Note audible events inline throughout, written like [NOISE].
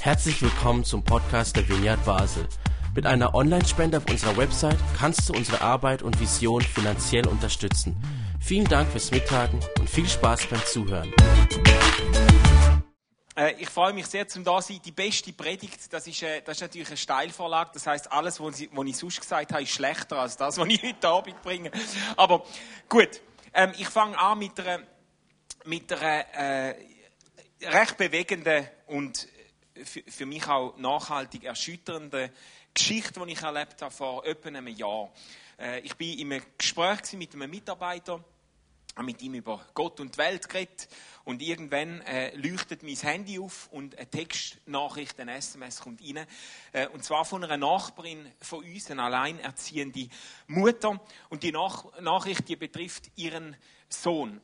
Herzlich willkommen zum Podcast der Vineyard Basel. Mit einer Online-Spende auf unserer Website kannst du unsere Arbeit und Vision finanziell unterstützen. Vielen Dank fürs Mittagen und viel Spaß beim Zuhören. Äh, ich freue mich sehr, zum da sein. Die beste Predigt, das ist, äh, das ist natürlich eine Steilvorlage. Das heißt, alles, was ich, was ich sonst gesagt habe, ist schlechter als das, [LAUGHS] was ich heute Abend bringe. Aber gut, ähm, ich fange an mit einer, mit einer äh, recht bewegenden und für, mich auch nachhaltig erschütternden Geschichte, die ich erlebt habe vor etwa einem Jahr. Äh, ich bin in einem Gespräch mit einem Mitarbeiter habe mit ihm über Gott und die Welt geredet und irgendwann äh, leuchtet mein Handy auf und eine Textnachricht, ein SMS kommt rein äh, und zwar von einer Nachbarin von uns, eine alleinerziehende Mutter und die Nach Nachricht, die betrifft ihren Sohn.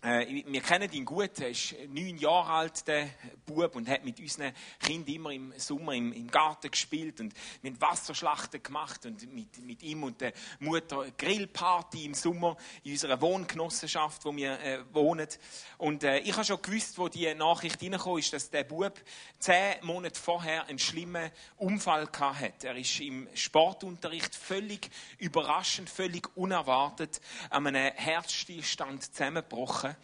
Äh, wir kennen ihn gut, er ist neun Jahre alt, der Bub, und hat mit unseren Kindern immer im Sommer im, im Garten gespielt und haben Wasserschlachten gemacht und mit, mit ihm und der Mutter Grillparty im Sommer in unserer Wohngenossenschaft, wo wir äh, wohnen. Und äh, ich habe schon gewusst, wo die Nachricht reingekommen ist, dass der Bub zehn Monate vorher einen schlimmen Unfall gehabt hat. Er ist im Sportunterricht völlig überraschend, völlig unerwartet an einem Herzstillstand zusammengebrochen machen.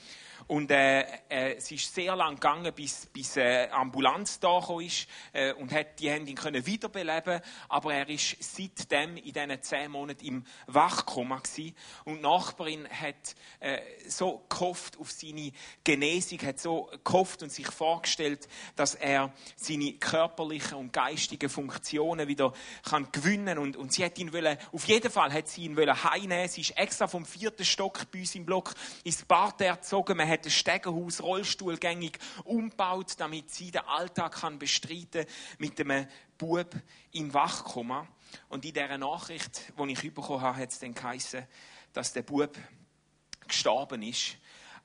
Und äh, äh, es ist sehr lang gegangen, bis, bis äh, Ambulanz da ist äh, und hat die haben ihn können wiederbeleben. Aber er ist seitdem in diesen zehn Monaten im Wachkoma gewesen. Und die Nachbarin hat äh, so gehofft auf seine Genesung, hat so gehofft und sich vorgestellt, dass er seine körperlichen und geistigen Funktionen wieder kann gewinnen und und sie hat ihn wollen, auf jeden Fall hat sie ihn wollen heimnehmen. Sie ist extra vom vierten Stock bei uns im Block ins Bad erzogen. Man hat das Stegenhaus rollstuhlgängig umgebaut, damit sie den Alltag kann bestreiten mit einem Bub im Wachkoma. Und in dieser Nachricht, die ich bekommen habe, hat es dann geheißen, dass der Bub gestorben ist.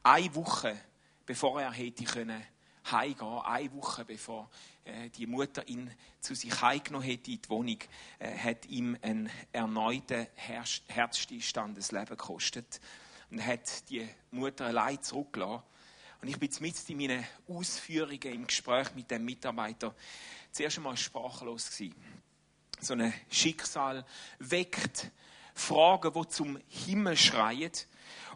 Eine Woche, bevor er hätte können heimgehen, eine Woche bevor äh, die Mutter ihn zu sich heimgenommen hätte in die Wohnung, äh, hat ihm ein erneuter Herzstillstand das Leben gekostet und hat die Mutter allein zurückgelassen. Und ich bin jetzt in meinen Ausführungen im Gespräch mit dem Mitarbeiter zuerst einmal sprachlos gewesen. So ein Schicksal weckt Fragen, die zum Himmel schreien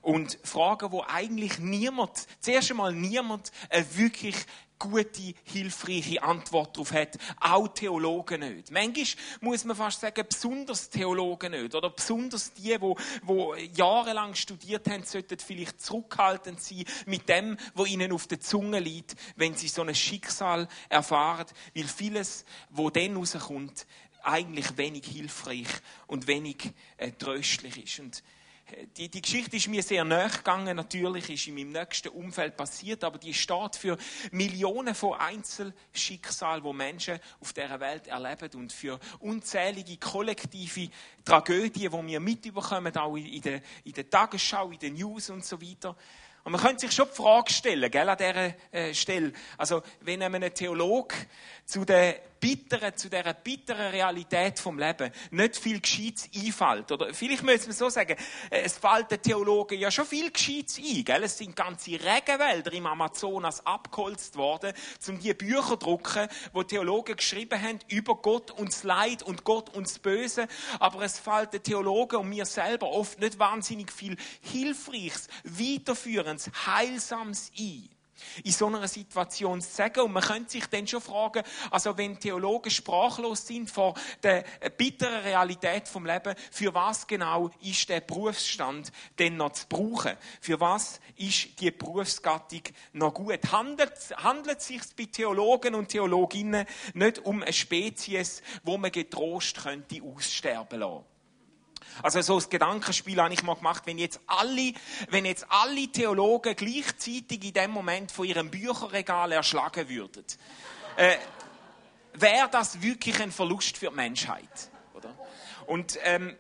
und Fragen, wo eigentlich niemand, zuerst einmal niemand eine wirklich gute, hilfreiche Antwort darauf hat. Auch Theologen nicht. Manchmal muss man fast sagen, besonders Theologen nicht. Oder besonders die, die, die jahrelang studiert haben, sollten vielleicht zurückhaltend sein mit dem, was ihnen auf der Zunge liegt, wenn sie so ein Schicksal erfahren. Weil vieles, wo dann rauskommt, eigentlich wenig hilfreich und wenig äh, tröstlich ist. Und die, die Geschichte ist mir sehr nahe gegangen, natürlich ist in meinem nächsten Umfeld passiert, aber die steht für Millionen von Einzelschicksalen, wo Menschen auf dieser Welt erleben und für unzählige kollektive Tragödien, die wir mitbekommen, auch in der, in der Tagesschau, in den News und so weiter. Und man könnte sich schon die Frage stellen, gell, an dieser äh, Stelle. Also, wenn einem Theologe zu der bitteren, zu dieser bitteren Realität vom Leben nicht viel Gescheites einfällt. Oder vielleicht müssen wir so sagen, äh, es fällt den Theologen ja schon viel Gescheites ein. Gell? Es sind ganze Regenwälder im Amazonas abgeholzt worden, um die Bücher zu drucken, wo Theologen geschrieben haben über Gott und das Leid und Gott und das Böse. Aber es fällt den Theologen und mir selber oft nicht wahnsinnig viel Hilfreiches, Weiterführendes, Heilsames ein in so einer Situation zu sagen. Und man könnte sich dann schon fragen, also wenn Theologen sprachlos sind vor der bitteren Realität vom Leben, für was genau ist der Berufsstand denn noch zu brauchen? Für was ist die Berufsgattung noch gut? Handelt, handelt es sich bei Theologen und Theologinnen nicht um eine Spezies, wo man getrost könnte aussterben lassen? Also so ein Gedankenspiel habe ich mal gemacht, wenn jetzt alle, wenn jetzt alle Theologen gleichzeitig in dem Moment von ihrem Bücherregal erschlagen würden, äh, wäre das wirklich ein Verlust für die Menschheit, oder? Und ähm, äh,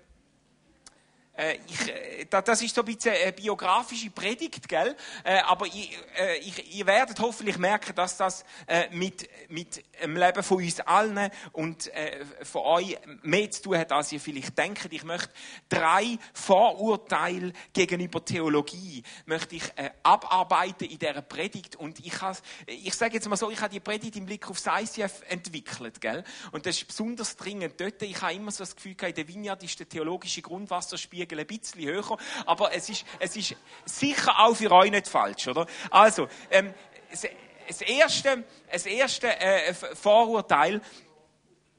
ich, äh, das ist so ein bisschen eine biografische Predigt, gell? Äh, aber ich, ich, ihr werdet hoffentlich merken, dass das mit, mit dem Leben von uns allen und von euch mehr zu tun hat, als ihr vielleicht denkt. Ich möchte drei Vorurteile gegenüber Theologie möchte ich abarbeiten in dieser Predigt. Und ich, has, ich sage jetzt mal so, ich habe die Predigt im Blick aufs ICF entwickelt, gell? Und das ist besonders dringend dort. Ich habe immer so das Gefühl, in der Vineyard ist der theologische Grundwasserspiegel Spiegel ein bisschen höher, aber es ist, es ist sicher auch für euch nicht falsch, oder? Also, ähm, das erste, das erste äh, Vorurteil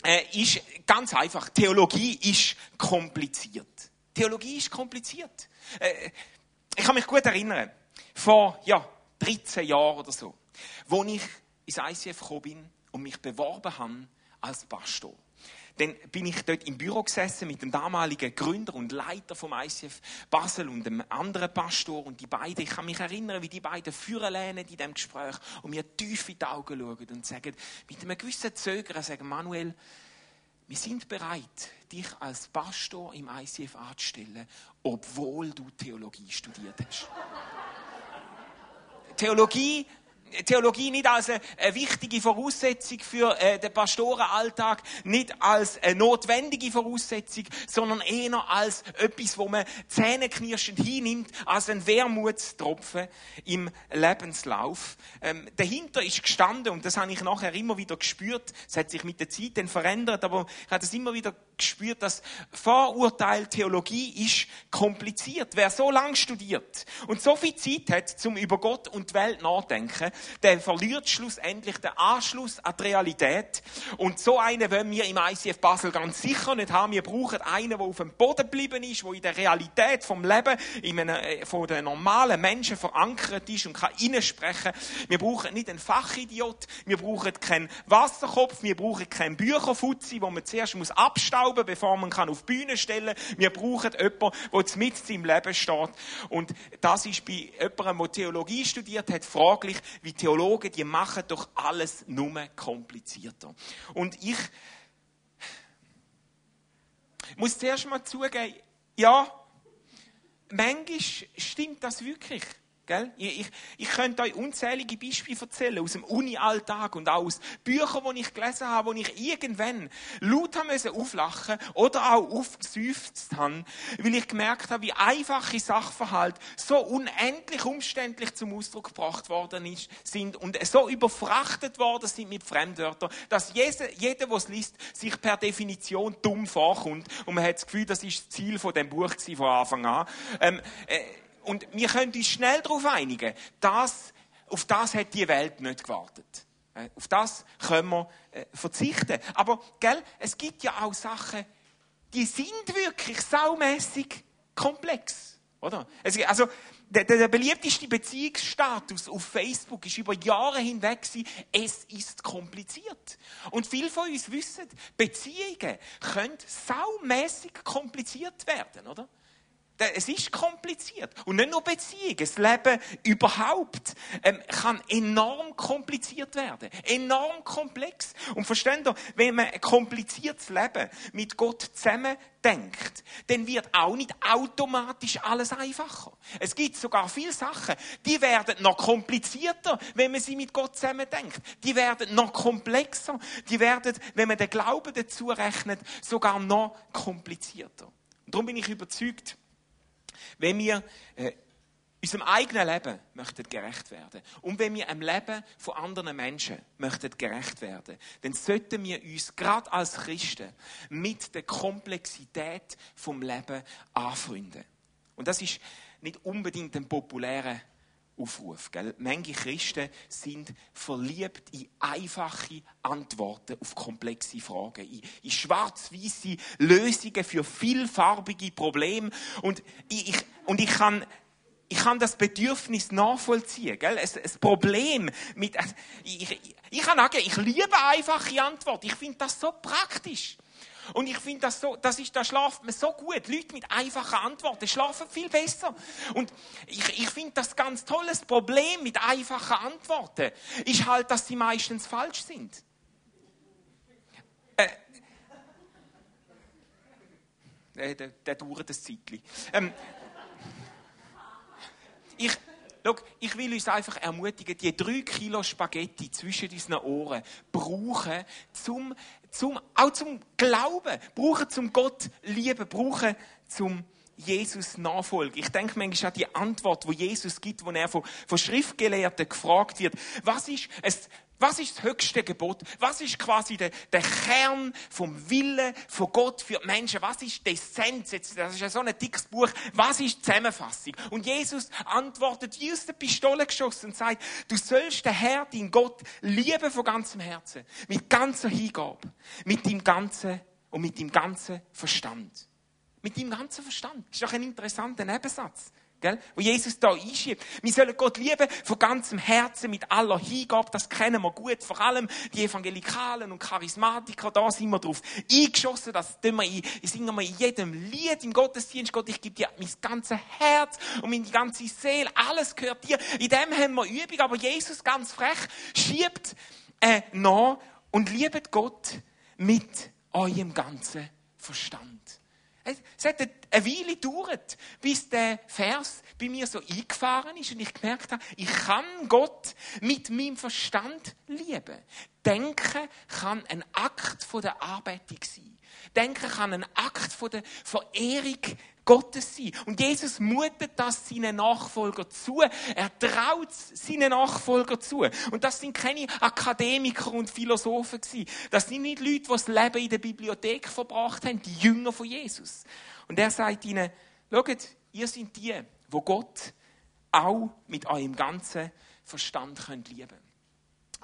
äh, ist ganz einfach. Theologie ist kompliziert. Theologie ist kompliziert. Äh, ich kann mich gut erinnern, vor ja, 13 Jahren oder so, wo ich ins ICF gekommen bin und mich beworben habe als Pastor. Dann bin ich dort im Büro gesessen mit dem damaligen Gründer und Leiter vom ICF Basel und dem anderen Pastor und die beiden, ich kann mich erinnern, wie die beiden führen lehnen in diesem Gespräch und mir tief in die Augen schauen und sagen, mit einem gewissen Zögern sagen, Manuel, wir sind bereit, dich als Pastor im ICF anzustellen, obwohl du Theologie studiert hast. [LAUGHS] Theologie Theologie nicht als eine, wichtige Voraussetzung für äh, den Pastorenalltag, nicht als eine notwendige Voraussetzung, sondern eher als etwas, wo man zähneknirschend hinnimmt, als ein Wermutstropfen im Lebenslauf. Ähm, dahinter ist gestanden, und das habe ich nachher immer wieder gespürt, es hat sich mit der Zeit dann verändert, aber ich habe das immer wieder gespürt, dass Vorurteil Theologie ist kompliziert. Wer so lange studiert und so viel Zeit hat, zum über Gott und die Welt nachdenken, der verliert schlussendlich den Anschluss an die Realität. Und so einen wollen wir im ICF Basel ganz sicher nicht haben. Wir brauchen einen, der auf dem Boden geblieben ist, der in der Realität vom Leben in einem, äh, von den normalen Menschen verankert ist und kann sprechen. Wir brauchen nicht einen Fachidiot, wir brauchen keinen Wasserkopf, wir brauchen keinen Bücherfutzi, wo man zuerst muss abstauben, bevor man kann auf die Bühne stellen. Wir brauchen jemanden, der mit im Leben steht. Und das ist bei jemandem, der Theologie studiert hat, fraglich, wie Theologen, die machen doch alles nur komplizierter. Und ich muss zuerst mal zugeben, ja, manchmal stimmt das wirklich. Gell? Ich, ich, könnte euch unzählige Beispiele erzählen aus dem Uni-Alltag und auch aus Büchern, die ich gelesen habe, wo ich irgendwann laut haben müssen auflachen oder auch aufgesäuft habe, weil ich gemerkt habe, wie einfache Sachverhalte so unendlich umständlich zum Ausdruck gebracht worden sind und so überfrachtet worden sind mit Fremdwörtern, dass jeder, jeder der es liest, sich per Definition dumm vorkommt und man hat das Gefühl, das ist das Ziel von dem Buch von Anfang an. Ähm, äh, und wir können uns schnell darauf einigen, dass, auf das hat die Welt nicht gewartet. Äh, auf das können wir äh, verzichten. Aber, gell, es gibt ja auch Sachen, die sind wirklich saumässig komplex. Oder? Also, der, der, beliebteste Beziehungsstatus auf Facebook ist über Jahre hinweg gewesen, es ist kompliziert. Und viele von uns wissen, Beziehungen können saumässig kompliziert werden, oder? Es ist kompliziert. Und nicht nur Beziehungen, das Leben überhaupt ähm, kann enorm kompliziert werden. Enorm komplex. Und versteht ihr, wenn man ein kompliziertes Leben mit Gott zusammen denkt, dann wird auch nicht automatisch alles einfacher. Es gibt sogar viele Sachen, die werden noch komplizierter, wenn man sie mit Gott zusammen denkt. Die werden noch komplexer. Die werden, wenn man den Glauben dazu rechnet, sogar noch komplizierter. Und darum bin ich überzeugt, wenn wir äh, unserem eigenen Leben möchten gerecht werden und wenn wir am Leben von anderen Menschen möchten gerecht werden, dann sollten wir uns gerade als Christen mit der Komplexität vom Leben anfreunden. Und das ist nicht unbedingt ein populärer Aufruf. Gell? Manche Christen sind verliebt in einfache Antworten auf komplexe Fragen, in, in schwarz-weiße Lösungen für vielfarbige Probleme. Und ich, und ich kann ich kann das Bedürfnis nachvollziehen. Gell? Ein, ein Problem mit. Ich, ich, ich kann sagen, ich liebe einfache Antworten. Ich finde das so praktisch. Und ich finde das so, das ist, da schlaft man so gut. Leute mit einfachen Antworten schlafen viel besser. Und ich, ich finde das ganz tolles Problem mit einfachen Antworten ist halt, dass sie meistens falsch sind. Äh, der, der, der dauert ein Zeitchen. Ähm, ich, schau, ich will uns einfach ermutigen, die drei Kilo Spaghetti zwischen unseren Ohren brauchen, zum, zum, auch zum Glauben, brauchen zum Gott lieben, brauchen zum Jesus nachfolgen. Ich denke manchmal an die Antwort, wo Jesus gibt, wo er von, von Schriftgelehrten gefragt wird. Was ist es, was ist das höchste Gebot? Was ist quasi der, der Kern vom Willen von Gott für die Menschen? Was ist die Essenz? Jetzt, das ist ja so ein dickes Buch. Was ist die Zusammenfassung? Und Jesus antwortet wie aus der Pistole geschossen und sagt, du sollst den Herr, dein Gott, lieben von ganzem Herzen. Mit ganzer Hingabe. Mit dem ganzen und mit dem ganzen Verstand. Mit dem ganzen Verstand. Das ist doch ein interessanter Nebensatz. Gell? Wo Jesus da einschiebt. Wir sollen Gott lieben von ganzem Herzen, mit aller Hingabe. Das kennen wir gut. Vor allem die Evangelikalen und Charismatiker, da sind wir drauf eingeschossen. Das wir in, singen wir in jedem Lied im Gottesdienst. Gott, ich gebe dir mein ganzes Herz und meine ganze Seele. Alles gehört dir. In dem haben wir Übung. Aber Jesus, ganz frech, schiebt äh, nach und liebt Gott mit eurem ganzen Verstand. Es hat eine Weile gedauert, bis der Vers bei mir so eingefahren ist und ich gemerkt habe, ich kann Gott mit meinem Verstand lieben. Denken kann ein Akt von der Arbeitung sein. Denken kann ein Akt von der Verehrung Gottes sein. Und Jesus mutet das seinen Nachfolger zu. Er traut seinen Nachfolger zu. Und das sind keine Akademiker und Philosophen gewesen. Das sind nicht Leute, die das Leben in der Bibliothek verbracht haben, die Jünger von Jesus. Und er sagt ihnen, schaut, ihr seid die, wo Gott auch mit eurem ganzen Verstand könnt lieben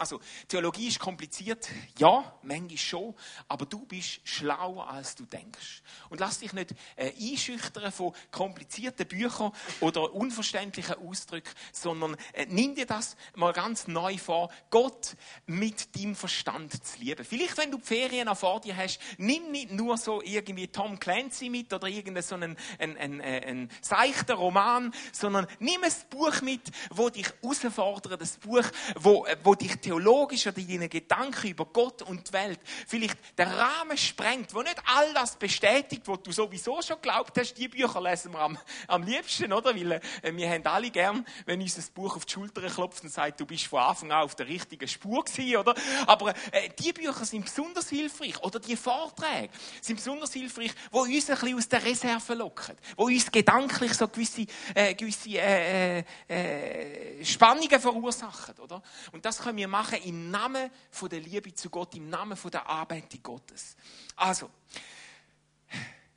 also, Theologie ist kompliziert, ja, manchmal schon, aber du bist schlauer, als du denkst. Und lass dich nicht äh, einschüchtern von komplizierten Büchern oder unverständlichen Ausdrücken, sondern äh, nimm dir das mal ganz neu vor, Gott mit deinem Verstand zu lieben. Vielleicht, wenn du die Ferien noch vor dir hast, nimm nicht nur so irgendwie Tom Clancy mit oder irgendeinen so einen, einen, einen, äh, einen seichten Roman, sondern nimm ein Buch mit, wo dich herausfordert, ein Buch, wo, äh, wo dich theologisch oder deine Gedanken über Gott und die Welt vielleicht den Rahmen sprengt, wo nicht all das bestätigt, was du sowieso schon glaubt hast, die Bücher lesen wir am, am liebsten, oder? Weil äh, wir haben alle gern, wenn uns ein Buch auf die Schulter klopft und sagt, du bist von Anfang an auf der richtigen Spur gewesen, oder? Aber äh, die Bücher sind besonders hilfreich, oder die Vorträge sind besonders hilfreich, wo uns ein bisschen aus der Reserve locken, wo uns gedanklich so gewisse, äh, gewisse äh, äh, äh Spannungen verursachen, oder? Und das können wir machen im Namen von der Liebe zu Gott, im Namen von der Arbeit Gottes. Also,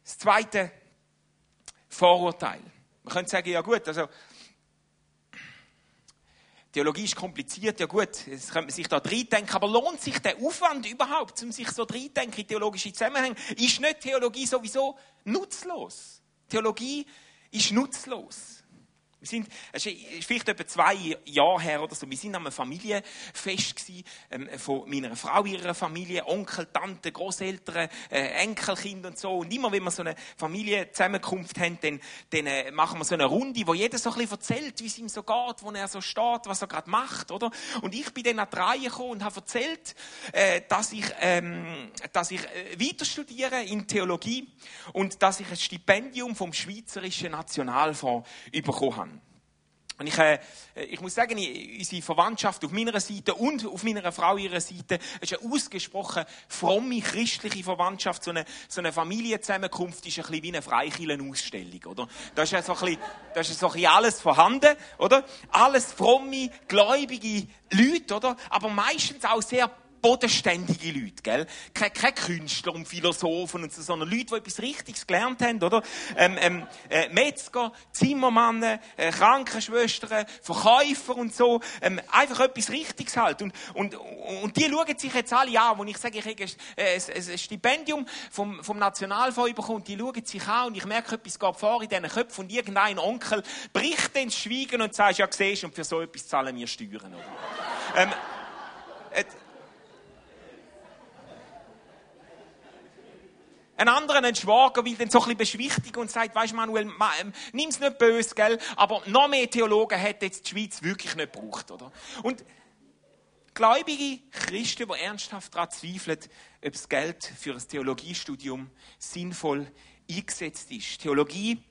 das zweite Vorurteil. Man könnte sagen, ja gut, also, Theologie ist kompliziert, ja gut, jetzt könnte man sich da reindenken, aber lohnt sich der Aufwand überhaupt, um sich so reindenken in theologische Zusammenhänge? Ist nicht Theologie sowieso nutzlos? Theologie ist nutzlos. Wir sind, es ist vielleicht etwa zwei Jahre her oder so, wir sind am Familienfest gewesen, ähm, von meiner Frau, ihrer Familie, Onkel, Tante, Großeltern, äh, Enkelkind und so. Und immer, wenn wir so eine Familienzusammenkunft haben, dann, dann äh, machen wir so eine Runde, wo jeder so ein bisschen erzählt, wie es ihm so geht, wo er so steht, was er gerade macht, oder? Und ich bin dann an die Reihe gekommen und habe erzählt, äh, dass ich, ähm, dass ich äh, weiter studiere in Theologie und dass ich ein Stipendium vom Schweizerischen Nationalfonds bekommen habe. Und ich, äh, ich muss sagen, unsere Verwandtschaft auf meiner Seite und auf meiner Frau ihrer Seite ist eine ausgesprochen fromme christliche Verwandtschaft. So eine, so eine Familienzusammenkunft ist ein bisschen wie eine Freikirchenausstellung, oder? Da ist ja so ein bisschen, ist so ein alles vorhanden, oder? Alles fromme, gläubige Leute, oder? Aber meistens auch sehr bodenständige Leute, gell? Keine, keine Künstler und Philosophen und so, sondern Leute, die etwas Richtiges gelernt haben, oder? Ähm, ähm, äh, Metzger, Zimmermannen, äh, Krankenschwestern, Verkäufer und so. Ähm, einfach etwas Richtiges halt. Und, und, und die schauen sich jetzt alle an, wo ich sage, ich habe ein, ein, ein Stipendium vom, vom Nationalfonds bekommen, die schauen sich an und ich merke, etwas geht vor in diesen Köpfen und irgendein Onkel bricht ins Schweigen und sagt, ja, siehst und für so etwas zahlen wir Steuern, oder? ähm, äh, Ein anderer, ein Schwager, will dann so ein bisschen beschwichtigen und sagt, weißt Manuel, ähm, nimm's nicht böse, gell? Aber noch mehr Theologen hätte jetzt die Schweiz wirklich nicht gebraucht, oder? Und gläubige Christen, die ernsthaft daran zweifeln, ob das Geld für ein Theologiestudium sinnvoll eingesetzt ist. Theologie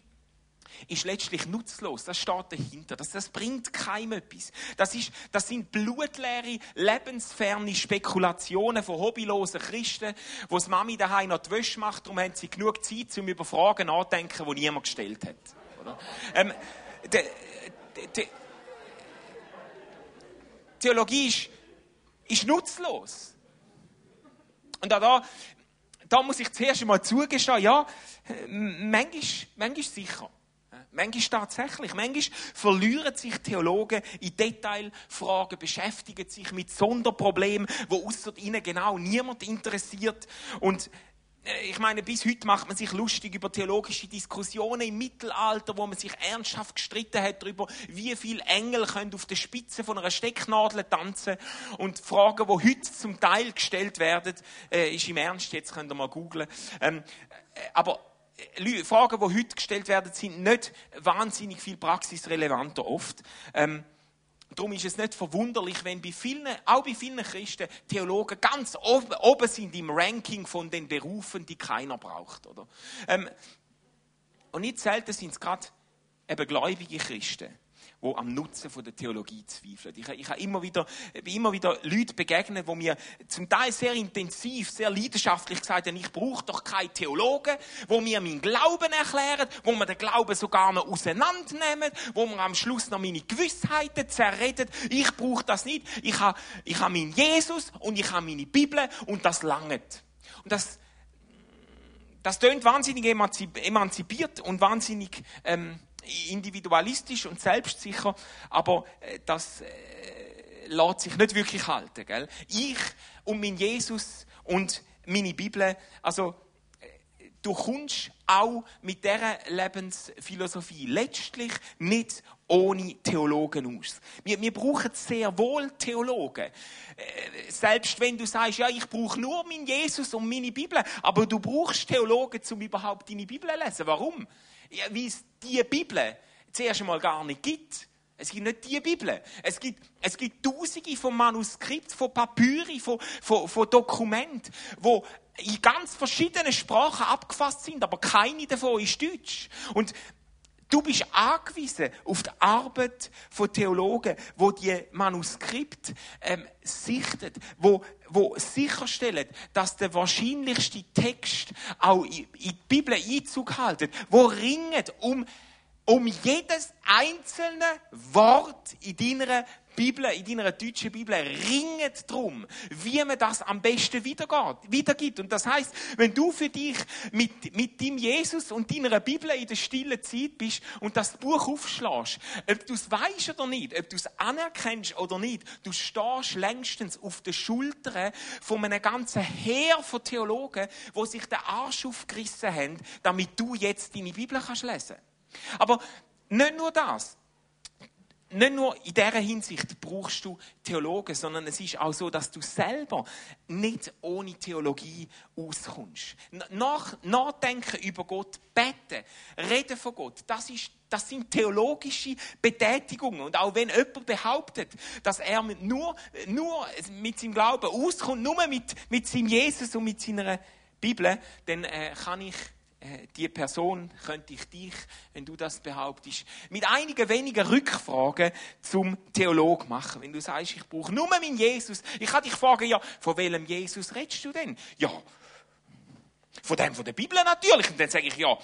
ist letztlich nutzlos. Das steht dahinter. Das, das bringt keinem etwas. Das, ist, das sind blutleere, lebensferne Spekulationen von hobbylosen Christen, wo das Mami daheim noch die Wäsche macht, darum haben sie genug Zeit, um über Fragen nachzudenken, die niemand gestellt hat. Oder? Ähm, de, de, de, Theologie ist, ist nutzlos. Und auch da, da muss ich zuerst einmal zugestehen, ja, manchmal, manchmal sicher. Manchmal tatsächlich. Manchmal verlieren sich Theologen in Detailfragen, beschäftigen sich mit Sonderproblemen, wo außer ihnen genau niemand interessiert. Und äh, ich meine, bis heute macht man sich lustig über theologische Diskussionen im Mittelalter, wo man sich ernsthaft gestritten hat darüber, wie viele Engel können auf der Spitze von einer Stecknadel tanzen. Und Fragen, die heute zum Teil gestellt werden, äh, ist im Ernst, jetzt könnt ihr mal googlen. Ähm, äh, aber Fragen, die heute gestellt werden, sind nicht wahnsinnig viel praxisrelevanter oft. Ähm, darum ist es nicht verwunderlich, wenn bei vielen, auch bei vielen Christen, Theologen ganz oben, oben sind im Ranking von den Berufen, die keiner braucht. Oder? Ähm, und nicht selten sind es gerade eben gläubige Christen, die am Nutzen von der Theologie zweifeln. Ich, ich habe immer wieder, immer wieder Leute begegnet, die mir zum Teil sehr intensiv, sehr leidenschaftlich gesagt haben, ich brauche doch keine Theologen, wo mir meinen Glauben erklären, wo mir den Glauben sogar noch auseinandernehmen, wo mir am Schluss noch meine Gewissheiten zerreden. Ich brauche das nicht. Ich habe, ich habe meinen Jesus und ich habe meine Bibel und das langt. Und das, das tönt wahnsinnig emanzipiert und wahnsinnig, ähm, individualistisch und selbstsicher, aber äh, das äh, lässt sich nicht wirklich halten. Gell? Ich und mein Jesus und meine Bibel, also äh, du kommst auch mit dieser Lebensphilosophie letztlich nicht ohne Theologen aus. Wir, wir brauchen sehr wohl Theologen. Äh, selbst wenn du sagst, ja, ich brauche nur meinen Jesus und meine Bibel, aber du brauchst Theologen, um überhaupt deine Bibel zu lesen. Warum? Ja, Weil es die Bibel zuerst einmal gar nicht gibt. Es gibt nicht die Bibel. Es gibt, es gibt Tausende von Manuskripten, von Papyri, von, von, von Dokumenten, wo in ganz verschiedenen Sprachen abgefasst sind, aber keine davon ist Deutsch. Und Du bist angewiesen auf die Arbeit von Theologen, wo die Manuskript ähm, sichtet, wo, wo sicherstellen, dass der wahrscheinlichste Text auch in, die Bibel Einzug hält, wo ringen um um jedes einzelne Wort in deiner Bibel, in deiner deutschen Bibel, ringet drum, wie man das am besten wiedergibt. Und das heißt, wenn du für dich mit, mit dem Jesus und deiner Bibel in der stillen Zeit bist und das Buch aufschlägst, ob du es weißt oder nicht, ob du es anerkennst oder nicht, du stehst längstens auf den Schultern von einem ganzen Heer von Theologen, wo sich den Arsch aufgerissen haben, damit du jetzt deine Bibel kannst lesen. Aber nicht nur das nicht nur in dieser Hinsicht brauchst du Theologen, sondern es ist auch so, dass du selber nicht ohne Theologie auskommst. Nach, nachdenken über Gott, beten, reden von Gott, das, ist, das sind theologische Betätigungen. Und auch wenn jemand behauptet, dass er nur, nur mit seinem Glauben auskommt, nur mit, mit seinem Jesus und mit seiner Bibel, dann äh, kann ich äh, die Person könnte ich dich, wenn du das behauptest, mit einigen wenigen Rückfragen zum Theolog machen. Wenn du sagst, ich brauche nur meinen Jesus. Ich kann dich fragen, ja, von welchem Jesus redest du denn? Ja, von dem von der Bibel natürlich. Und dann sage ich, ja,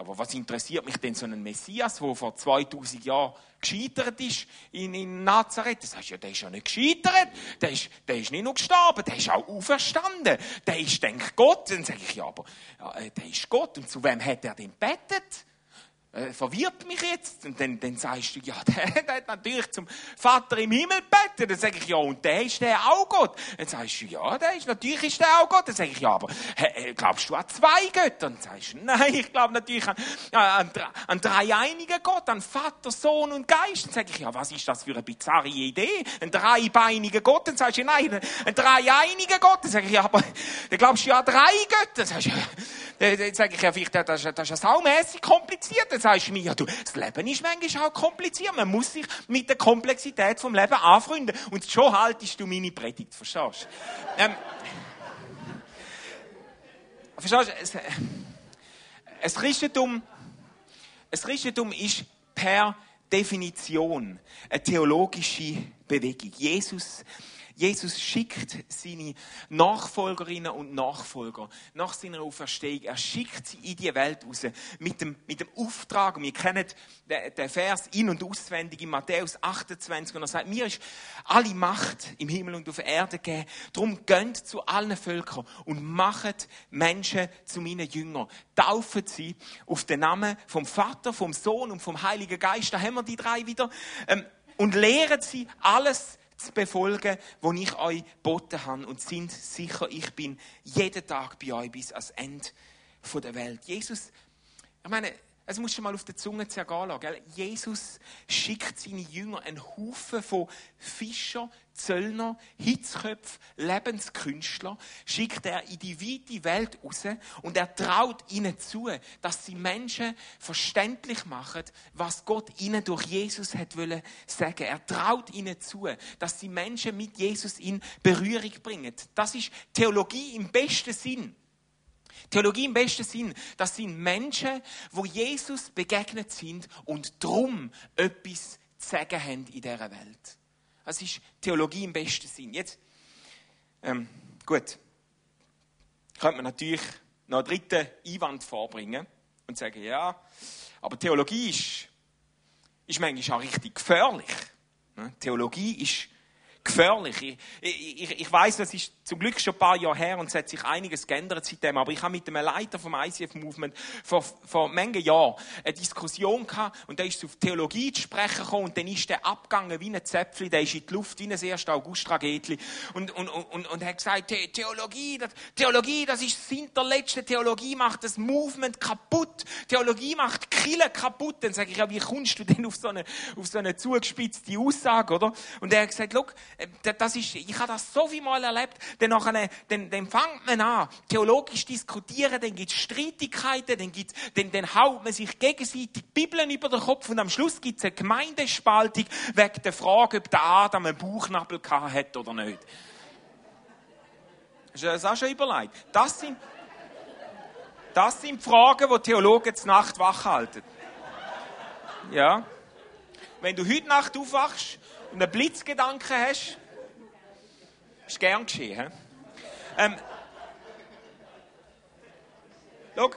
aber was interessiert mich denn so ein Messias, der vor 2000 Jahren gescheitert ist in, in Nazareth? Das heißt ja, der ist ja nicht gescheitert. Der ist, der ist nicht nur gestorben, der ist auch auferstanden. Der ist, denkt Gott. Dann sage ich, ja, aber ja, äh, der ist Gott. Und zu wem hat er denn bettet? Äh, verwirrt mich jetzt. Und dann, dann sagst du, ja, der, [LAUGHS] der hat natürlich zum Vater im Himmel gebeten. Dann sage ich, ja, und der ist der auch Gott. Dann sagst du, ja, der ist, natürlich ist der auch Gott. Dann sage ich, ja, aber äh, glaubst du an zwei Götter? Dann sagst du, [LAUGHS] nein, ich glaube natürlich an, an, an drei einigen Gott, an Vater, Sohn und Geist. Dann sage ich, ja, was ist das für eine bizarre Idee? Ein dreibeiniger Gott? Dann sagst du, nein, ein dreieiniger Gott. Dann sage ich, ja, aber dann glaubst du an drei Götter. Dann sagst [LAUGHS] dann sage ich, ja, vielleicht, das, das ist ja saumässig kompliziert dann sagst du mir, ja, du, das Leben ist manchmal auch kompliziert. Man muss sich mit der Komplexität vom Leben anfreunden. Und schon haltest du meine Predigt, verstehst du? Ähm, verstehst du? Das Christentum, das Christentum ist per Definition eine theologische Bewegung. Jesus Jesus schickt seine Nachfolgerinnen und Nachfolger nach seiner Auferstehung. Er schickt sie in die Welt raus mit dem, mit dem Auftrag. Wir kennen den, Vers in- und auswendig in Matthäus 28, und er sagt, mir ist alle Macht im Himmel und auf der Erde gegeben. Darum gönnt zu allen Völkern und macht Menschen zu meinen Jüngern. Taufen sie auf den Namen vom Vater, vom Sohn und vom Heiligen Geist. Da haben wir die drei wieder. Ähm, und lehren sie alles zu befolgen, was ich euch geboten habe. Und sind sicher, ich bin jeden Tag bei euch bis ans Ende der Welt. Jesus, ich meine, es muss schon mal auf der Zunge zergehen. Jesus schickt seine Jünger einen Haufen von Fischer, Zöllner, Hitzköpf, Lebenskünstler, schickt er in die weite Welt raus und er traut ihnen zu, dass sie Menschen verständlich machen, was Gott ihnen durch Jesus hat wollen sagen. Er traut ihnen zu, dass sie Menschen mit Jesus in Berührung bringen. Das ist Theologie im besten Sinn. Theologie im besten Sinn, das sind Menschen, wo Jesus begegnet sind und drum etwas zu sagen haben in dieser Welt. Das ist Theologie im besten Sinn. Jetzt, ähm, gut, könnte man natürlich noch einen dritten Einwand vorbringen und sagen, ja, aber Theologie ist, ist manchmal auch richtig gefährlich. Ne? Theologie ist gefährlich. Ich, ich, ich weiß, das ist zum Glück schon ein paar Jahre her und es hat sich einiges geändert seitdem, aber ich habe mit dem Leiter vom ICF Movement vor, vor Menge Jahren eine Diskussion gehabt und da ist auf Theologie zu sprechen gekommen und dann ist der abgegangen wie ein Zäpfchen, der ist in die Luft wie ein 1. August-Tragedie und, und, und, und hat gesagt, Theologie, das, Theologie, das ist das hinterletzte, Theologie macht das Movement kaputt, Theologie macht Kille kaputt. Dann sage ich, ja, wie kommst du denn auf so eine, auf so eine zugespitzte Aussage, oder? Und er hat gesagt, look, das ist, ich habe das so viel Mal erlebt, dann, nachher, dann, dann fängt man an, theologisch diskutieren, dann gibt es Streitigkeiten, dann, gibt's, dann, dann haut man sich gegenseitig Bibeln über den Kopf und am Schluss gibt es eine Gemeindespaltung wegen der Frage, ob der Adam einen Bauchnabel hat oder nicht. Hast du das auch schon überlegt? Das sind, das sind Fragen, die Theologen zur Nacht wach halten. Ja. Wenn du heute Nacht aufwachst einen Blitzgedanken hast, ist gern geschehen. He? Ähm, schau,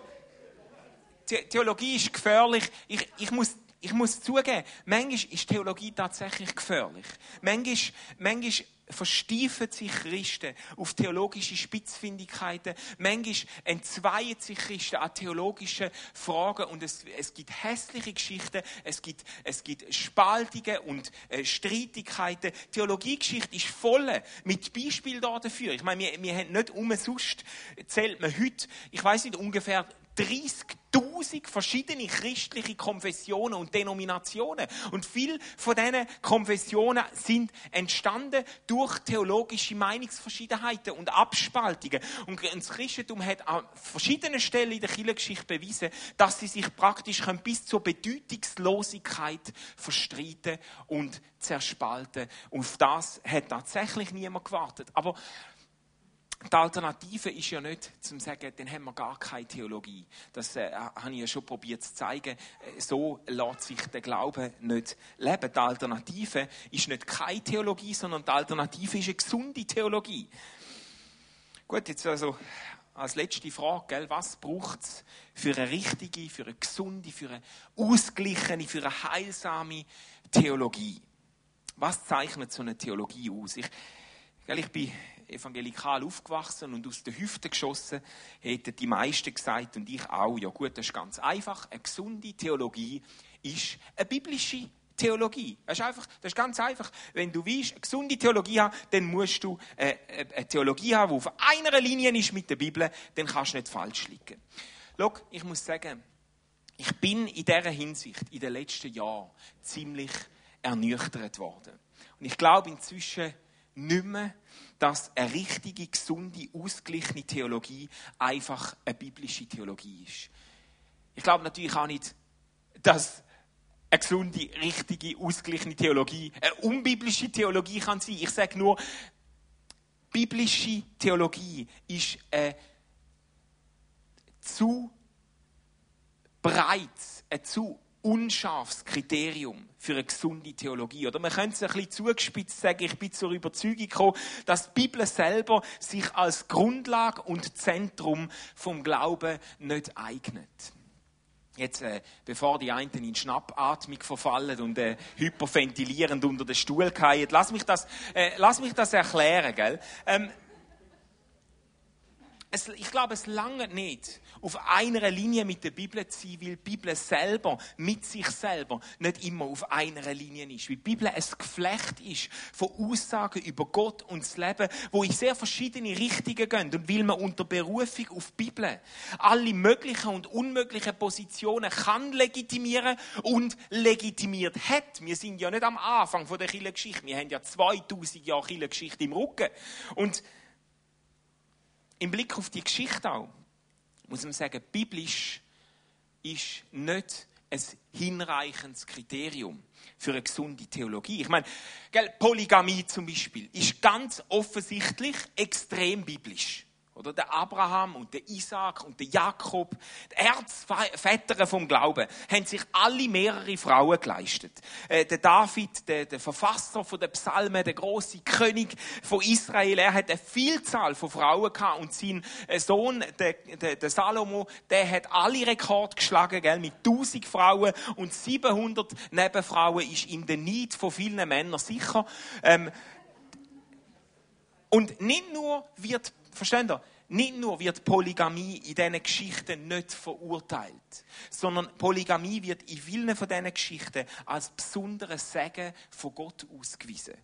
Theologie ist gefährlich. Ich, ich, muss, ich muss zugeben, manchmal ist Theologie tatsächlich gefährlich. Manchmal, manchmal verstiefen sich Christen auf theologische Spitzfindigkeiten. Manchmal entzweien sich Christen an theologischen Fragen und es, es gibt hässliche Geschichten, es gibt, es gibt Spaltungen und äh, Streitigkeiten. Theologiegeschichte ist voll mit Beispielen dafür. Ich meine, wir, wir haben nicht umsonst, zählt man heute, ich weiß nicht, ungefähr 30.000 verschiedene christliche Konfessionen und Denominationen. Und viele von diesen Konfessionen sind entstanden durch theologische Meinungsverschiedenheiten und Abspaltungen. Und das Christentum hat an verschiedenen Stellen in der Kirchengeschichte bewiesen, dass sie sich praktisch bis zur Bedeutungslosigkeit verstreiten und zerspalten. Und auf das hat tatsächlich niemand gewartet. Aber die Alternative ist ja nicht, zu sagen, dann haben wir gar keine Theologie. Das äh, habe ich ja schon probiert zu zeigen. Äh, so lässt sich der Glaube nicht leben. Die Alternative ist nicht keine Theologie, sondern die Alternative ist eine gesunde Theologie. Gut, jetzt also als letzte Frage, gell, was braucht es für eine richtige, für eine gesunde, für eine ausgeglichene, für eine heilsame Theologie? Was zeichnet so eine Theologie aus? Ich, gell, ich bin evangelikal aufgewachsen und aus den Hüften geschossen, hätten die meisten gesagt und ich auch, ja gut, das ist ganz einfach. Eine gesunde Theologie ist eine biblische Theologie. Das ist, einfach, das ist ganz einfach. Wenn du willst, eine gesunde Theologie haben, dann musst du äh, äh, eine Theologie haben, die auf einer Linie ist mit der Bibel, dann kannst du nicht falsch liegen. Schau, ich muss sagen, ich bin in dieser Hinsicht in den letzten Jahren ziemlich ernüchtert worden. Und ich glaube inzwischen nicht mehr, dass eine richtige, gesunde, ausgeglichene Theologie einfach eine biblische Theologie ist. Ich glaube natürlich auch nicht, dass eine gesunde, richtige, ausgeglichene Theologie eine unbiblische Theologie kann sein. Ich sage nur, biblische Theologie ist eine zu bereits ein zu unscharfes Kriterium für eine gesunde Theologie. Oder man könnte es ein bisschen zugespitzt sagen, ich bin zur Überzeugung gekommen, dass die Bibel selber sich als Grundlage und Zentrum vom Glauben nicht eignet. Jetzt, äh, bevor die einen in Schnappatmung verfallen und äh, hyperventilierend unter den Stuhl fallen, lass mich das, äh, lass mich das erklären, gell? Ähm, es, ich glaube, es lange nicht, auf einer Linie mit der Bibel zu sein, weil die Bibel selber, mit sich selber, nicht immer auf einer Linie ist. Weil die Bibel ein Geflecht ist von Aussagen über Gott und das Leben, wo in sehr verschiedene Richtungen gehen. Und weil man unter Berufung auf die Bibel alle möglichen und unmöglichen Positionen kann legitimieren und legitimiert hat. Wir sind ja nicht am Anfang der Kirchengeschichte. Wir haben ja 2000 Jahre Kirchengeschichte im Rücken. Und im Blick auf die Geschichte auch, muss man sagen, biblisch ist nicht ein hinreichendes Kriterium für eine gesunde Theologie. Ich meine, Polygamie zum Beispiel ist ganz offensichtlich extrem biblisch. Oder der Abraham und der Isaac und der Jakob, die Erzväter vom Glauben, haben sich alle mehrere Frauen geleistet. Äh, der David, der, der Verfasser den Psalmen, der große König von Israel, er hat eine Vielzahl von Frauen gehabt und sein äh, Sohn, der, der, der Salomo, der hat alle Rekorde geschlagen, gell, mit 1000 Frauen und 700 Nebenfrauen ist in der Neid von vielen Männern sicher. Ähm, und nicht nur wird Versteht ihr? Nicht nur wird Polygamie in diesen Geschichten nicht verurteilt, sondern Polygamie wird in vielen von diesen Geschichten als besonderes Segen von Gott ausgewiesen.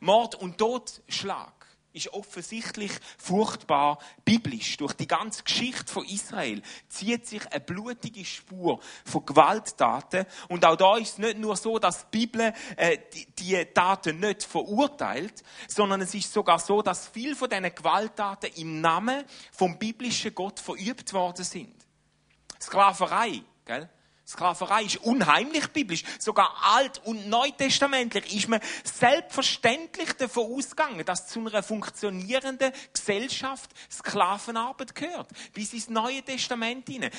Mord und Totschlag ist offensichtlich furchtbar biblisch. Durch die ganze Geschichte von Israel zieht sich eine blutige Spur von Gewalttaten. Und auch da ist es nicht nur so, dass die Bibel äh, die, die Taten nicht verurteilt, sondern es ist sogar so, dass viel von diesen Gewalttaten im Namen vom biblischen Gott verübt worden sind. Sklaverei, gell? Sklaverei ist unheimlich biblisch. Sogar alt- und neutestamentlich ist man selbstverständlich davon ausgegangen, dass zu einer funktionierenden Gesellschaft Sklavenarbeit gehört. Bis ins Neue Testament hinein.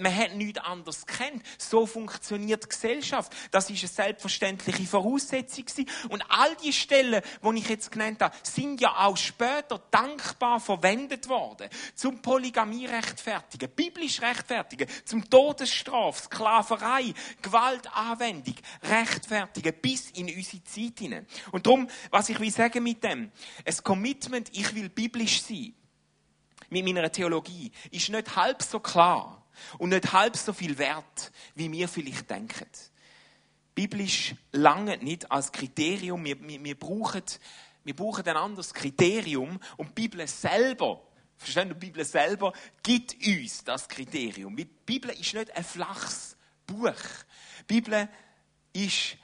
Man hat nichts anderes kennt. So funktioniert die Gesellschaft. Das ist eine selbstverständliche Voraussetzung gewesen. Und all die Stellen, die ich jetzt genannt habe, sind ja auch später dankbar verwendet worden. Zum Polygamie rechtfertigen, biblisch rechtfertigen, zum Todesstraf, Sklaverei, Gewaltanwendung rechtfertigen bis in unsere Zeit hinein. Und darum, was ich will sagen mit dem, ein Commitment, ich will biblisch sein, mit meiner Theologie, ist nicht halb so klar und nicht halb so viel wert, wie wir vielleicht denken. Biblisch lange nicht als Kriterium. Wir, wir, wir, brauchen, wir brauchen ein anderes Kriterium und die Bibel selber Verstehen die Bibel selber gibt uns das Kriterium. Die Bibel ist nicht ein flaches Buch. Die Bibel ist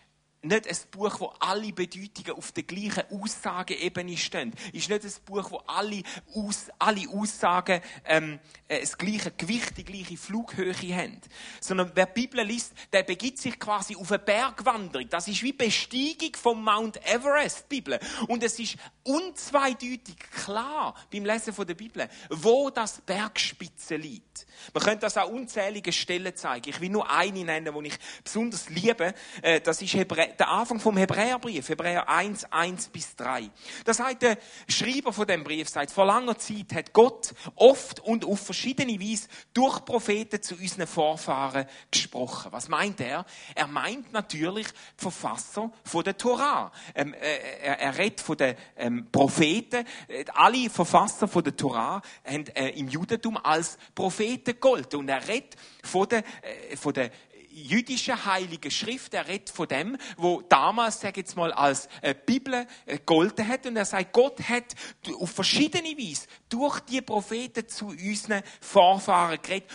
nicht ein Buch, wo alle Bedeutungen auf der gleichen Aussageebene stehen. Ist nicht ein Buch, wo alle, Aus, alle Aussagen ähm, äh, das gleiche Gewicht, die gleiche Flughöhe haben. Sondern wer die Bibel liest, der begibt sich quasi auf eine Bergwanderung. Das ist wie Besteigung vom Mount Everest, die Bibel. Und es ist unzweideutig klar beim Lesen von der Bibel, wo das Bergspitze liegt. Man könnte das an unzähligen Stellen zeigen. Ich will nur eine nennen, die ich besonders liebe. Äh, das ist der Anfang vom Hebräerbrief, Hebräer 1, 1 bis 3. Das sagt der Schreiber von dem Brief, sagt, vor langer Zeit hat Gott oft und auf verschiedene Weise durch Propheten zu unseren Vorfahren gesprochen. Was meint er? Er meint natürlich die Verfasser von der Torah. Ähm, äh, er, er redet von den ähm, Propheten. Alle Verfasser von der Torah haben äh, im Judentum als Propheten gegolten. Und er redet von der, äh, jüdischen heiligen Schrift, er redet von dem, wo damals, sag jetzt mal, als äh, Bibel äh, gegolten hat. Und er sagt, Gott hat auf verschiedene Weise durch die Propheten zu unseren Vorfahren geredet.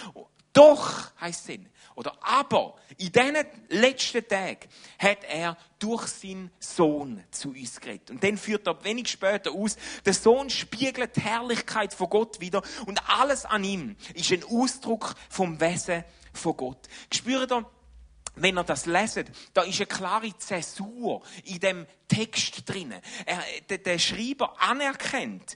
Doch, heißt es oder aber in diesen letzten Tagen hat er durch seinen Sohn zu uns geredet. Und dann führt er wenig später aus, der Sohn spiegelt die Herrlichkeit von Gott wieder und alles an ihm ist ein Ausdruck vom Wesen von Gott. Spürt ihr, wenn ihr das leset, da ist eine klare Zäsur in dem Text drinnen. der, Schreiber anerkennt,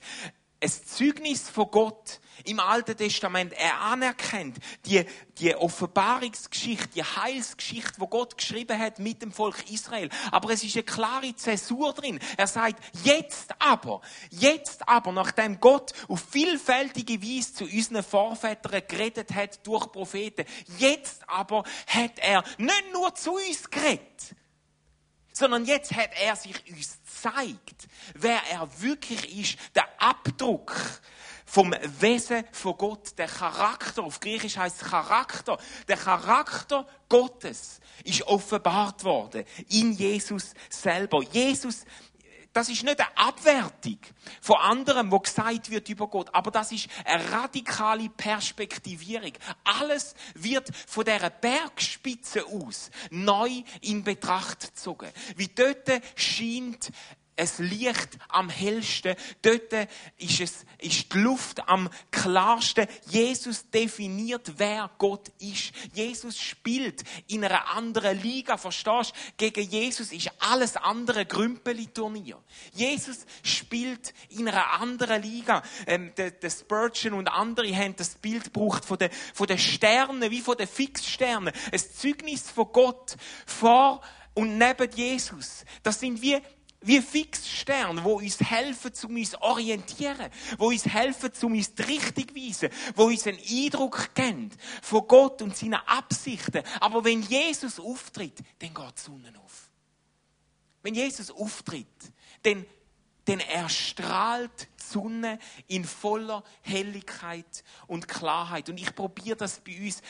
ein Zeugnis von Gott im Alten Testament. Er anerkennt die, die Offenbarungsgeschichte, die Heilsgeschichte, wo Gott geschrieben hat mit dem Volk Israel. Aber es ist eine klare Zäsur drin. Er sagt, jetzt aber, jetzt aber, nachdem Gott auf vielfältige Weise zu unseren Vorvätern geredet hat durch Propheten, jetzt aber hat er nicht nur zu uns geredet, sondern jetzt hat er sich uns gezeigt, wer er wirklich ist, der Abdruck vom Wesen von Gott, der Charakter, auf Griechisch heißt Charakter, der Charakter Gottes ist offenbart worden in Jesus selber. Jesus das ist nicht eine Abwertung von anderem, wo gesagt wird über Gott, aber das ist eine radikale Perspektivierung. Alles wird von der Bergspitze aus neu in Betracht gezogen. Wie dort scheint es Licht am hellsten. Dort ist, es, ist die Luft am klarsten. Jesus definiert, wer Gott ist. Jesus spielt in einer anderen Liga. Verstehst du? Gegen Jesus ist alles andere Grümpeli-Turnier. Jesus spielt in einer anderen Liga. Ähm, der, der Spurgeon und andere haben das Bild gebraucht von den, von den Sternen, wie von den Fixsternen. Ein Zeugnis von Gott vor und neben Jesus. Das sind wie wie Fixsterne, wo uns helfen, zu uns orientieren, wo uns helfen, zu uns die Richtung weisen, wo uns einen Eindruck geben von Gott und seinen Absichten. Aber wenn Jesus auftritt, dann geht die Sonne auf. Wenn Jesus auftritt, dann, dann erstrahlt die Sonne in voller Helligkeit und Klarheit. Und ich probiere das bei uns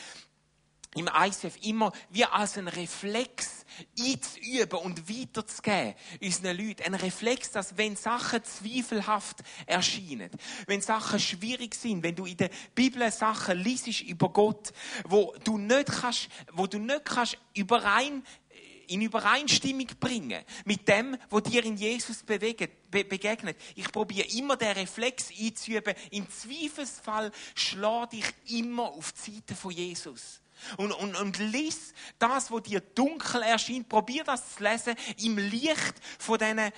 im ICF immer wie als ein Reflex einzuüben und weiterzugeben unseren Leuten. Ein Reflex, dass wenn Sachen zweifelhaft erscheinen, wenn Sachen schwierig sind, wenn du in der Bibel Sachen liest über Gott, wo du nicht kannst, wo du nicht kannst überein, in Übereinstimmung bringen mit dem, wo dir in Jesus bewegt, be begegnet. Ich probiere immer den Reflex einzuüben. Im Zweifelsfall schlag dich immer auf die Seite von Jesus. Und, und, und lies das, was dir dunkel erscheint, probier das zu lesen im Licht von diesen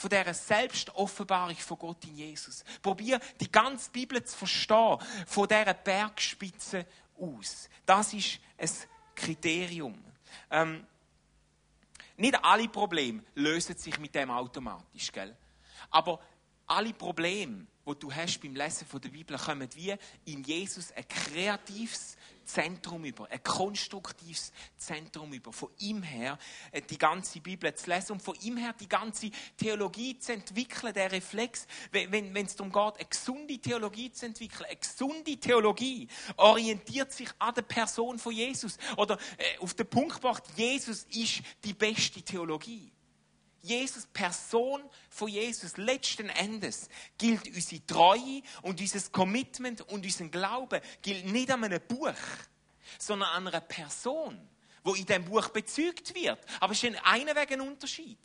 von dieser Selbstoffenbarung von Gott in Jesus. Probier die ganze Bibel zu verstehen, von dieser Bergspitze aus. Das ist ein Kriterium. Ähm, nicht alle Probleme lösen sich mit dem automatisch, gell? Aber alle Probleme, die du hast beim Lesen der Bibel, kommen wie in Jesus ein kreatives Zentrum über, ein konstruktives Zentrum über. Von ihm her äh, die ganze Bibel zu lesen und von ihm her die ganze Theologie zu entwickeln, der Reflex, wenn, wenn es darum geht, eine gesunde Theologie zu entwickeln. Eine gesunde Theologie orientiert sich an der Person von Jesus. Oder äh, auf den Punkt gebracht, Jesus ist die beste Theologie. Jesus, Person von Jesus, letzten Endes gilt unsere Treue und unser Commitment und unser Glauben gilt nicht an einem Buch, sondern an einer Person, wo in dem Buch bezeugt wird. Aber es ist in einem Weg ein Unterschied.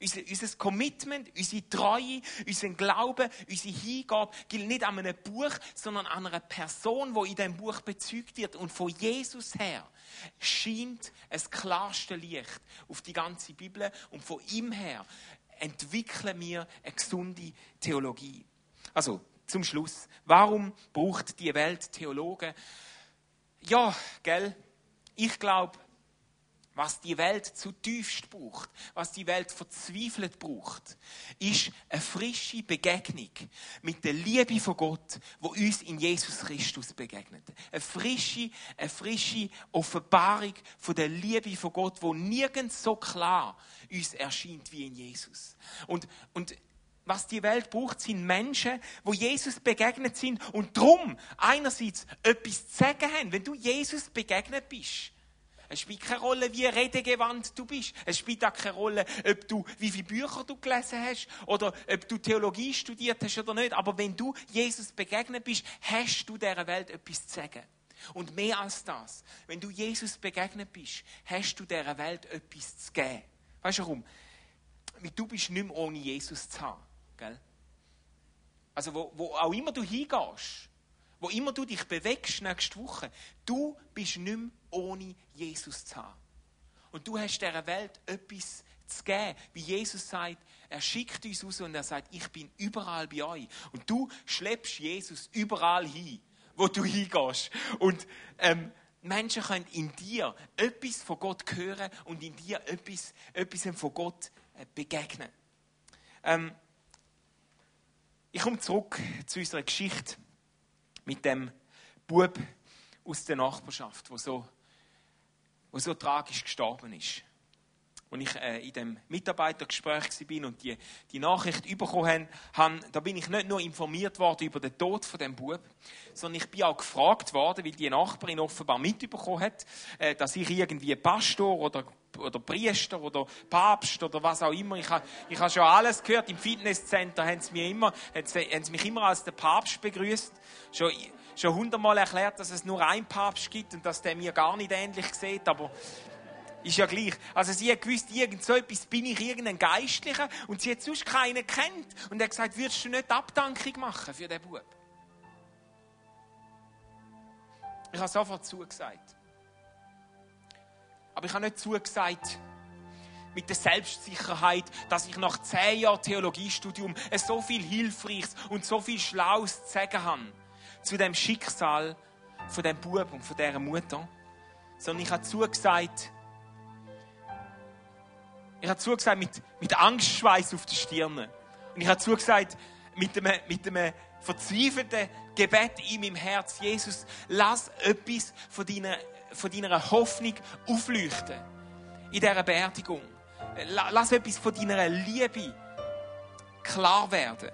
Unser, unser Commitment, unsere Treue, unser Glaube, unsere Hingabe gilt nicht an einem Buch, sondern an einer Person, die in diesem Buch bezeugt wird. Und von Jesus her scheint es klarste Licht auf die ganze Bibel. Und von ihm her entwickeln wir eine gesunde Theologie. Also, zum Schluss. Warum braucht die Welt Theologen? Ja, gell? Ich glaube, was die Welt zutiefst braucht, was die Welt verzweifelt braucht, ist eine frische Begegnung mit der Liebe von Gott, wo uns in Jesus Christus begegnet. Eine frische, eine frische Offenbarung von der Liebe von Gott, wo nirgends so klar uns erscheint wie in Jesus. Und, und was die Welt braucht, sind Menschen, wo Jesus begegnet sind und drum einerseits etwas zu sagen haben. Wenn du Jesus begegnet bist, es spielt keine Rolle, wie redegewandt du bist. Es spielt auch keine Rolle, ob du, wie viele Bücher du gelesen hast oder ob du Theologie studiert hast oder nicht. Aber wenn du Jesus begegnet bist, hast du dieser Welt etwas zu sagen. Und mehr als das, wenn du Jesus begegnet bist, hast du dieser Welt etwas zu geben. Weißt du warum? Weil du bist nicht mehr ohne Jesus zu haben. Gell? Also wo, wo auch immer du hingehst, wo immer du dich bewegst nächste Woche, du bist nicht mehr ohne Jesus zu haben. Und du hast dieser Welt etwas zu geben, wie Jesus sagt, er schickt uns raus und er sagt, ich bin überall bei euch. Und du schleppst Jesus überall hin, wo du hingehst. Und ähm, Menschen können in dir etwas von Gott hören und in dir etwas, etwas von Gott äh, begegnen. Ähm, ich komme zurück zu unserer Geschichte mit dem Bub aus der Nachbarschaft, der so, wo so tragisch gestorben ist. Als ich äh, in dem Mitarbeitergespräch war und die, die Nachricht bekommen habe, da bin ich nicht nur informiert worden über den Tod von dem Bub, sondern ich bin auch gefragt worden, weil die Nachbarin offenbar mitbekommen hat, äh, dass ich irgendwie Pastor oder oder Priester oder Papst oder was auch immer. Ich habe ich ha schon alles gehört. Im Fitnesscenter haben sie, mir immer, haben sie, haben sie mich immer als den Papst begrüßt. Schon, schon hundertmal erklärt, dass es nur einen Papst gibt und dass der mir gar nicht ähnlich sieht. Aber ist ja gleich. Also sie hat gewusst, irgend so etwas bin ich irgendein Geistlicher und sie hat sonst keinen kennt. Und er hat gesagt, würdest du nicht Abdankung machen für den Bub? Ich habe sofort zugesagt. Aber ich habe nicht zugesagt mit der Selbstsicherheit, dass ich nach zehn Jahren Theologiestudium so viel Hilfreiches und so viel Schlaues zu sagen habe zu dem Schicksal von dem Bub und von dieser Mutter. Sondern ich habe zugesagt, ich habe zugesagt mit, mit Angstschweiß auf der Stirn. Und ich habe zugesagt mit einem, mit einem verzweifelten Gebet in meinem Herz. Jesus, lass etwas von deiner, von deiner Hoffnung aufleuchten. In dieser Beerdigung. Lass etwas von deiner Liebe klar werden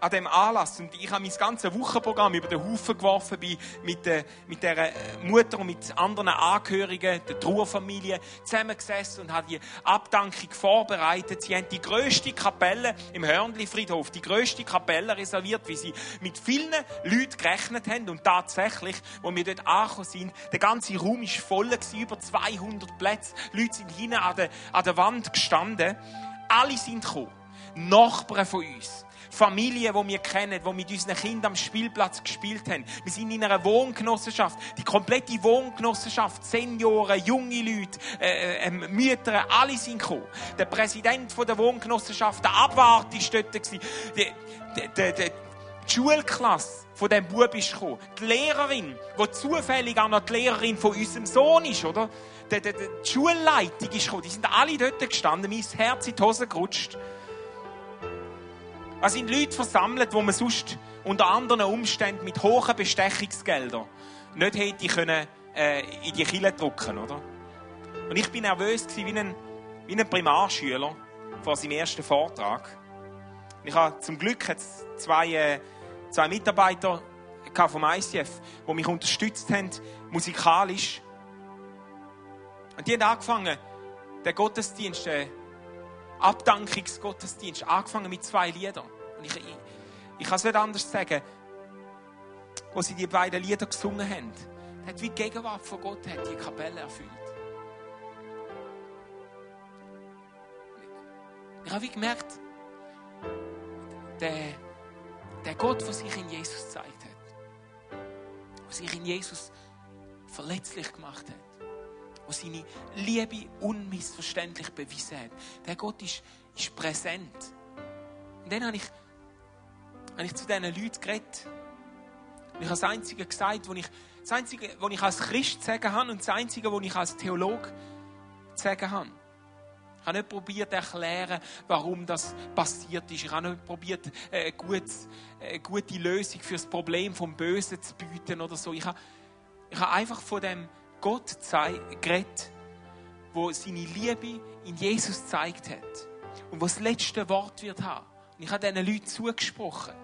an dem Anlass. Und ich habe mein ganzes Wochenprogramm über den Haufen geworfen, bin mit, der, mit der Mutter und mit anderen Angehörigen der Trauerfamilie zusammengesessen und habe die Abdankung vorbereitet. Sie haben die grösste Kapelle im Hörnli-Friedhof, die grösste Kapelle reserviert, wie sie mit vielen Leuten gerechnet haben. Und tatsächlich, wo wir dort angekommen sind, der ganze Raum war voll, gewesen, über 200 Plätze. Leute sind hinten an der, an der Wand gestanden. Alle sind gekommen. Nachbarn von uns. Familien, die wir kennen, die mit unseren Kindern am Spielplatz gespielt haben. Wir sind in einer Wohngenossenschaft. Die komplette Wohngenossenschaft, Senioren, junge Leute, äh, äh, ähm, Mütter, alle sind gekommen. Der Präsident der Wohngenossenschaft, der Abwart ist dort gewesen. Die, die, die, die Schulklasse von dem Bub ist gekommen. Die Lehrerin, die zufällig auch noch die Lehrerin von unserem Sohn ist, oder? Die, die, die Schulleitung ist gekommen. Die sind alle dort gestanden. Mein Herz in die Hose gerutscht. Es sind Leute versammelt, wo man sonst unter anderen Umständen mit hohen Bestechungsgeldern nicht hätte können, äh, in die Kille drücken, oder? Und ich bin nervös wie ein, wie ein Primarschüler vor seinem ersten Vortrag. Und ich habe zum Glück jetzt zwei, äh, zwei Mitarbeiter vom ICF, die mich unterstützt haben, musikalisch. Und die haben angefangen, den Gottesdienst, den Abdankungsgottesdienst, angefangen mit zwei Liedern. Ich, ich, ich kann es nicht anders sagen. Wo sie die beiden Lieder gesungen haben, hat wie die Gegenwart von Gott hat die Kapelle erfüllt. Ich habe wie gemerkt, der, der Gott, der sich in Jesus gezeigt hat, der sich in Jesus verletzlich gemacht hat, der seine Liebe unmissverständlich bewiesen hat, der Gott ist, ist präsent. Und dann habe ich habe ich zu diesen Leuten geredet. Und ich habe das Einzige gesagt, was ich, das Einzige, was ich als Christ sagen habe und das Einzige, was ich als Theologe sagen habe. Ich habe nicht probiert zu erklären, warum das passiert ist. Ich habe nicht probiert, eine gute, eine gute Lösung für das Problem vom Bösen zu bieten oder so. Ich habe, ich habe einfach von dem Gott geredet, wo seine Liebe in Jesus gezeigt hat. Und wo das letzte Wort wird haben. Und ich habe diesen Leuten zugesprochen.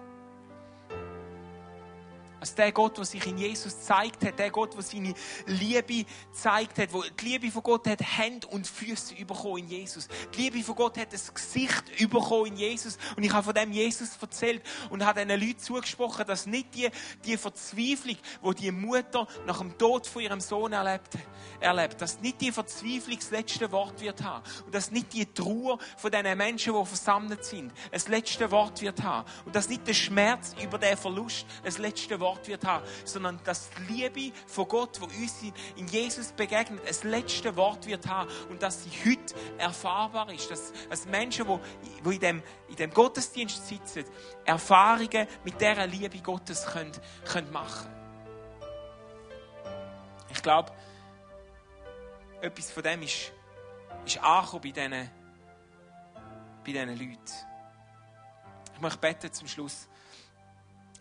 Also der Gott, der sich in Jesus zeigt hat, der Gott, der seine Liebe zeigt hat, wo die Liebe von Gott hat Hände und Füße bekommen in Jesus. Die Liebe von Gott hat das Gesicht bekommen in Jesus. Und ich habe von dem Jesus erzählt und habe diesen Leuten zugesprochen, dass nicht die, die Verzweiflung, wo die Mutter nach dem Tod von ihrem Sohn erlebt, erlebt, dass nicht die Verzweiflung das letzte Wort wird haben. Und dass nicht die Trauer von diesen Menschen, die versammelt sind, das letzte Wort wird haben. Und dass nicht der Schmerz über den Verlust das letzte Wort Wort wird haben, sondern dass die Liebe von Gott, wo uns in Jesus begegnet, das letzte Wort wird haben und dass sie heute erfahrbar ist, dass, dass Menschen, die, die in, dem, in dem Gottesdienst sitzen, Erfahrungen mit dieser Liebe Gottes können, können machen. Ich glaube, etwas von dem ist, ist angekommen bei diesen, bei diesen Leuten. Ich möchte beten zum Schluss,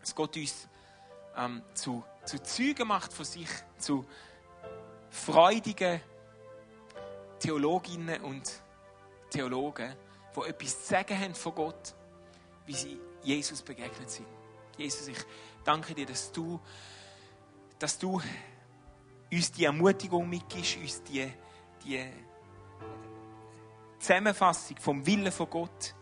dass Gott uns ähm, zu, zu Zeugen macht von sich, zu freudigen Theologinnen und Theologen, die etwas zu sagen haben von Gott, wie sie Jesus begegnet sind. Jesus, ich danke dir, dass du, dass du uns die Ermutigung mitgibst, uns die, die Zusammenfassung vom Willen von Gott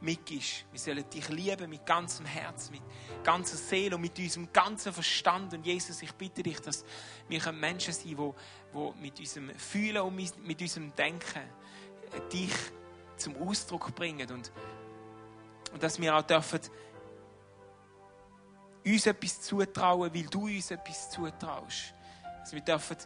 mitgibst. Wir sollen dich lieben mit ganzem Herz, mit ganzer Seele und mit unserem ganzen Verstand. Und Jesus, ich bitte dich, dass wir Menschen sein können, die, mit unserem Fühlen und mit unserem Denken dich zum Ausdruck bringen. Und, und dass wir auch dürfen uns etwas zutrauen, weil du uns etwas zutraust. Dass wir dürfen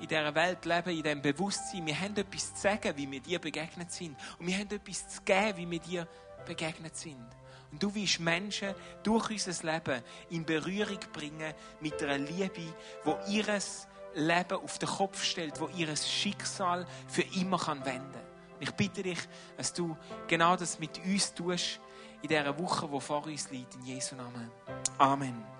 in dieser Welt leben, in diesem Bewusstsein, wir haben etwas zu sagen, wie wir dir begegnet sind. Und wir haben etwas zu geben, wie wir dir begegnet sind. Und du willst Menschen durch unser Leben in Berührung bringen mit einer Liebe, wo ihres Leben auf den Kopf stellt, wo ihres Schicksal für immer kann wenden kann. Ich bitte dich, dass du genau das mit uns tust in dieser Woche, die vor uns liegt. In Jesu Namen. Amen.